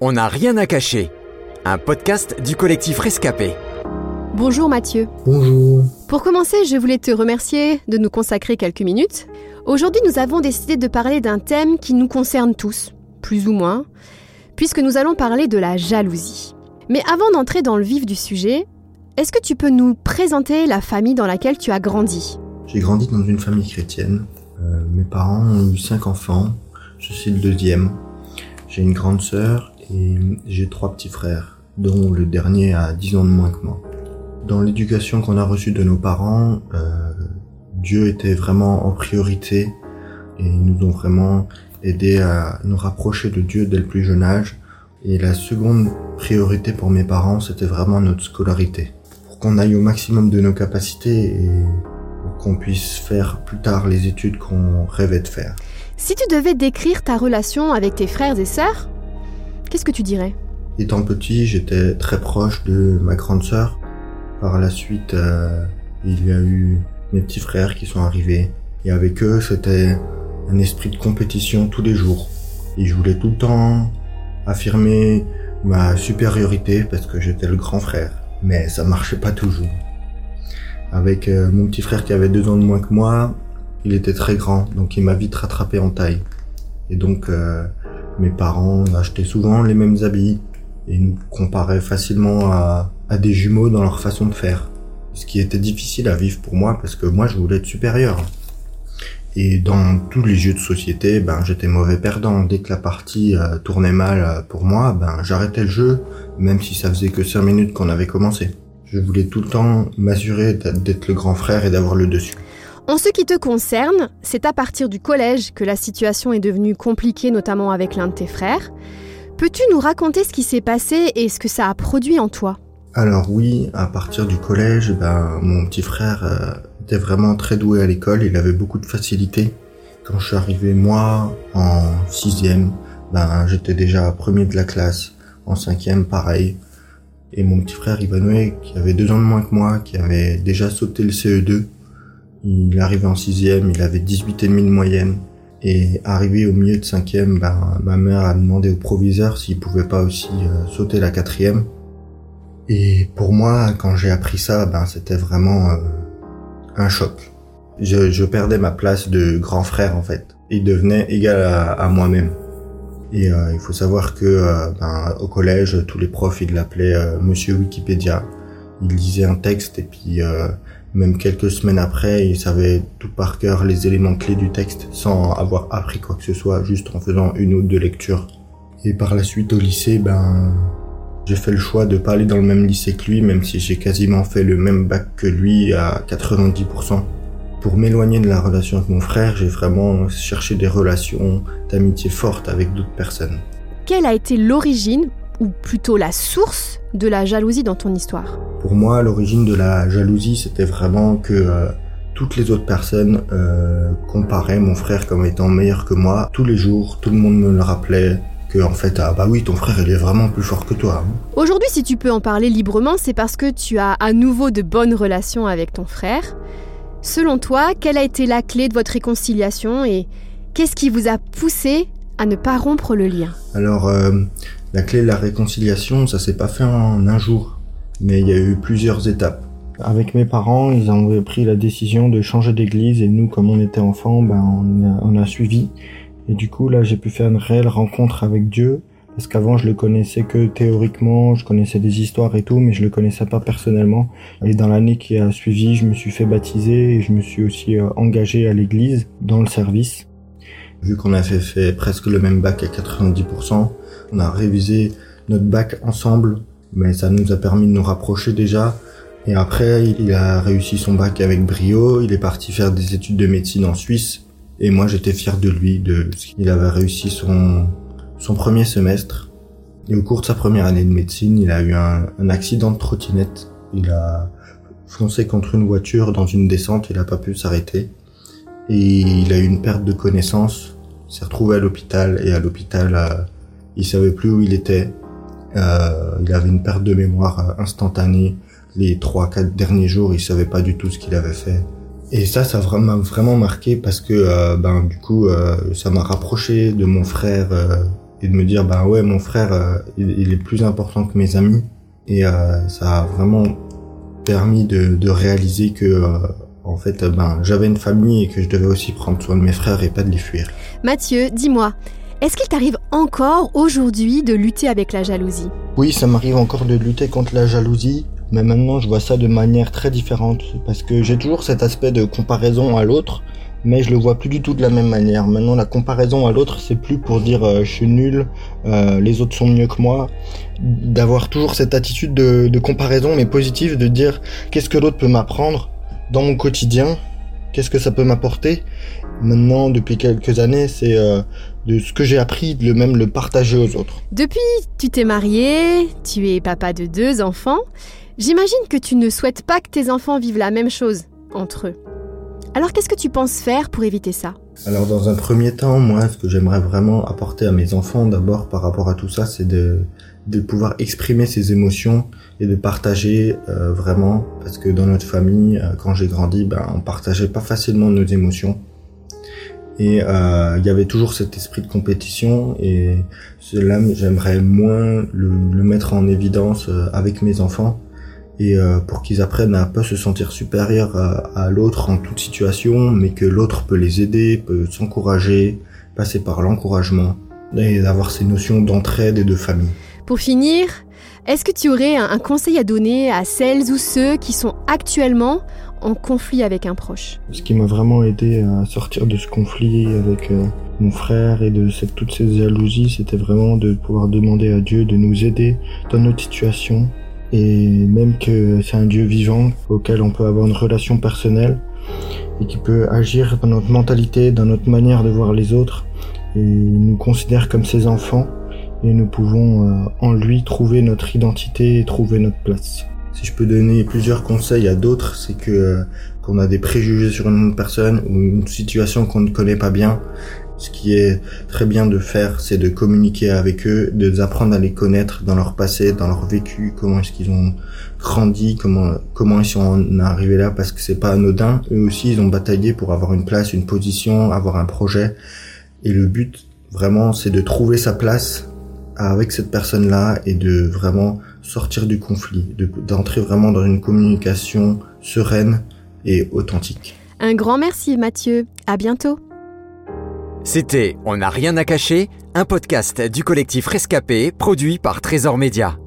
On n'a rien à cacher. Un podcast du collectif Rescapé. Bonjour Mathieu. Bonjour. Pour commencer, je voulais te remercier de nous consacrer quelques minutes. Aujourd'hui, nous avons décidé de parler d'un thème qui nous concerne tous, plus ou moins, puisque nous allons parler de la jalousie. Mais avant d'entrer dans le vif du sujet, est-ce que tu peux nous présenter la famille dans laquelle tu as grandi? J'ai grandi dans une famille chrétienne. Euh, mes parents ont eu cinq enfants. Je suis le deuxième. J'ai une grande sœur et j'ai trois petits frères, dont le dernier a 10 ans de moins que moi. Dans l'éducation qu'on a reçue de nos parents, euh, Dieu était vraiment en priorité et ils nous ont vraiment aidé à nous rapprocher de Dieu dès le plus jeune âge. Et la seconde priorité pour mes parents, c'était vraiment notre scolarité. Pour qu'on aille au maximum de nos capacités et qu'on puisse faire plus tard les études qu'on rêvait de faire. Si tu devais décrire ta relation avec tes frères et sœurs, qu'est-ce que tu dirais Étant petit, j'étais très proche de ma grande sœur. Par la suite, euh, il y a eu mes petits frères qui sont arrivés. Et avec eux, c'était un esprit de compétition tous les jours. Et je voulais tout le temps affirmer ma supériorité parce que j'étais le grand frère. Mais ça marchait pas toujours. Avec euh, mon petit frère qui avait deux ans de moins que moi, il était très grand, donc il m'a vite rattrapé en taille. Et donc euh, mes parents achetaient souvent les mêmes habits et nous comparaient facilement à, des jumeaux dans leur façon de faire. Ce qui était difficile à vivre pour moi parce que moi je voulais être supérieur. Et dans tous les jeux de société, ben j'étais mauvais perdant. Dès que la partie euh, tournait mal euh, pour moi, ben j'arrêtais le jeu, même si ça faisait que 5 minutes qu'on avait commencé. Je voulais tout le temps m'assurer d'être le grand frère et d'avoir le dessus. En ce qui te concerne, c'est à partir du collège que la situation est devenue compliquée, notamment avec l'un de tes frères. Peux-tu nous raconter ce qui s'est passé et ce que ça a produit en toi? Alors oui, à partir du collège, ben, mon petit frère euh, était vraiment très doué à l'école, il avait beaucoup de facilité. Quand je suis arrivé moi en sixième, ben j'étais déjà premier de la classe. En cinquième, pareil. Et mon petit frère Ivanoé, qui avait deux ans de moins que moi, qui avait déjà sauté le CE2, il arrivait en sixième, il avait 18 et demi de moyenne. Et arrivé au milieu de cinquième, ben, ma mère a demandé au proviseur s'il pouvait pas aussi euh, sauter la quatrième. Et pour moi, quand j'ai appris ça, ben, c'était vraiment euh, un choc. Je, je, perdais ma place de grand frère en fait. Il devenait égal à, à moi-même. Et euh, il faut savoir que euh, ben, au collège, tous les profs ils l'appelaient euh, Monsieur Wikipédia. Il lisait un texte et puis même quelques semaines après, il savait tout par cœur les éléments clés du texte sans avoir appris quoi que ce soit, juste en faisant une ou deux lectures. Et par la suite au lycée, ben j'ai fait le choix de pas aller dans le même lycée que lui, même si j'ai quasiment fait le même bac que lui à 90%. Pour m'éloigner de la relation avec mon frère, j'ai vraiment cherché des relations d'amitié fortes avec d'autres personnes. Quelle a été l'origine, ou plutôt la source, de la jalousie dans ton histoire Pour moi, l'origine de la jalousie, c'était vraiment que euh, toutes les autres personnes euh, comparaient mon frère comme étant meilleur que moi. Tous les jours, tout le monde me le rappelait, que en fait ah bah oui ton frère il est vraiment plus fort que toi. hein. Aujourd'hui, si tu peux en parler librement, c'est parce que tu as à nouveau de bonnes relations avec ton frère. Selon toi, quelle a été la clé de votre réconciliation et qu'est-ce qui vous a poussé à ne pas rompre le lien? Alors euh, la clé de la réconciliation, ça s'est pas fait en un jour, mais il y a eu plusieurs étapes. Avec mes parents, ils ont pris la décision de changer d'église et nous, comme on était enfants, ben on a, on a suivi. Et du coup, là, j'ai pu faire une réelle rencontre avec Dieu. Parce qu'avant, je le connaissais que théoriquement, je connaissais des histoires et tout, mais je le connaissais pas personnellement. Et dans l'année qui a suivi, je me suis fait baptiser et je me suis aussi euh, engagé à l'église, dans le service. Vu qu'on avait fait presque le même bac à 90%, on a révisé notre bac ensemble, mais ça nous a permis de nous rapprocher déjà. Et après, il a réussi son bac avec brio, il est parti faire des études de médecine en Suisse, et moi, j'étais fier de lui, de ce qu'il avait réussi son, son premier semestre. Et au cours de sa première année de médecine, il a eu un, accident de trottinette. Il a foncé contre une voiture dans une descente, il a pas pu s'arrêter. Et il a eu une perte de connaissance. S'est retrouvé à l'hôpital et à l'hôpital, euh, il savait plus où il était. Euh, il avait une perte de mémoire euh, instantanée. Les trois, quatre derniers jours, il savait pas du tout ce qu'il avait fait. Et ça, ça m'a vraiment, marqué parce que, euh, ben, du coup, ça m'a rapproché de mon frère et de me dire bah ouais mon frère il, est plus important que mes amis et ça a vraiment permis de, de réaliser que en fait ben j'avais une famille et que je devais aussi prendre soin de mes frères et pas de les fuir. Mathieu, dis-moi, est-ce qu'il t'arrive encore aujourd'hui de lutter avec la jalousie? Oui, ça m'arrive encore de lutter contre la jalousie, mais maintenant je vois ça de manière très différente parce que j'ai toujours cet aspect de comparaison à l'autre mais je le vois plus du tout de la même manière. Maintenant, la comparaison à l'autre, c'est plus pour dire euh, je suis nul, euh, les autres sont mieux que moi. D'avoir toujours cette attitude de, de, comparaison, mais positive, de dire qu'est-ce que l'autre peut m'apprendre dans mon quotidien, qu'est-ce que ça peut m'apporter. Maintenant, depuis quelques années, c'est euh, de ce que j'ai appris, de même le partager aux autres. Depuis, tu t'es marié, tu es papa de deux enfants. J'imagine que tu ne souhaites pas que tes enfants vivent la même chose entre eux. Alors qu'est-ce que tu penses faire pour éviter ça? Alors dans un premier temps, moi, ce que j'aimerais vraiment apporter à mes enfants d'abord par rapport à tout ça, c'est de, pouvoir exprimer ses émotions et de partager euh, vraiment, parce que dans notre famille, euh, quand j'ai grandi, ben, on partageait pas facilement nos émotions. Et euh, il y avait toujours cet esprit de compétition et cela j'aimerais moins le, le, mettre en évidence avec mes enfants et euh, pour qu'ils apprennent à pas se sentir supérieurs à, l'autre en toute situation, mais que l'autre peut les aider, peut s'encourager, passer par l'encouragement et d'avoir ces notions d'entraide et de famille. Pour finir, est-ce que tu aurais un, conseil à donner à celles ou ceux qui sont actuellement en conflit avec un proche? Ce qui m'a vraiment aidé à sortir de ce conflit avec euh, mon frère et de cette, toutes ces jalousies, c'était vraiment de pouvoir demander à Dieu de nous aider dans notre situation et même que c'est un Dieu vivant auquel on peut avoir une relation personnelle et qui peut agir dans notre mentalité, dans notre manière de voir les autres et nous considère comme ses enfants et nous pouvons euh, en lui trouver notre identité et trouver notre place. Si je peux donner plusieurs conseils à d'autres, c'est que euh, qu'on a des préjugés sur une personne ou une situation qu'on ne connaît pas bien, ce qui est très bien de faire, c'est de communiquer avec eux, de apprendre à les connaître dans leur passé, dans leur vécu, comment est-ce qu'ils ont grandi, comment comment ils sont arrivés là, parce que c'est pas anodin. Eux aussi, ils ont bataillé pour avoir une place, une position, avoir un projet. Et le but, vraiment, c'est de trouver sa place avec cette personne-là et de vraiment sortir du conflit, d'entrer vraiment dans une communication sereine et authentique. Un grand merci Mathieu, à bientôt. C'était On n'a rien à cacher, un podcast du collectif Rescapé produit par Trésor Média.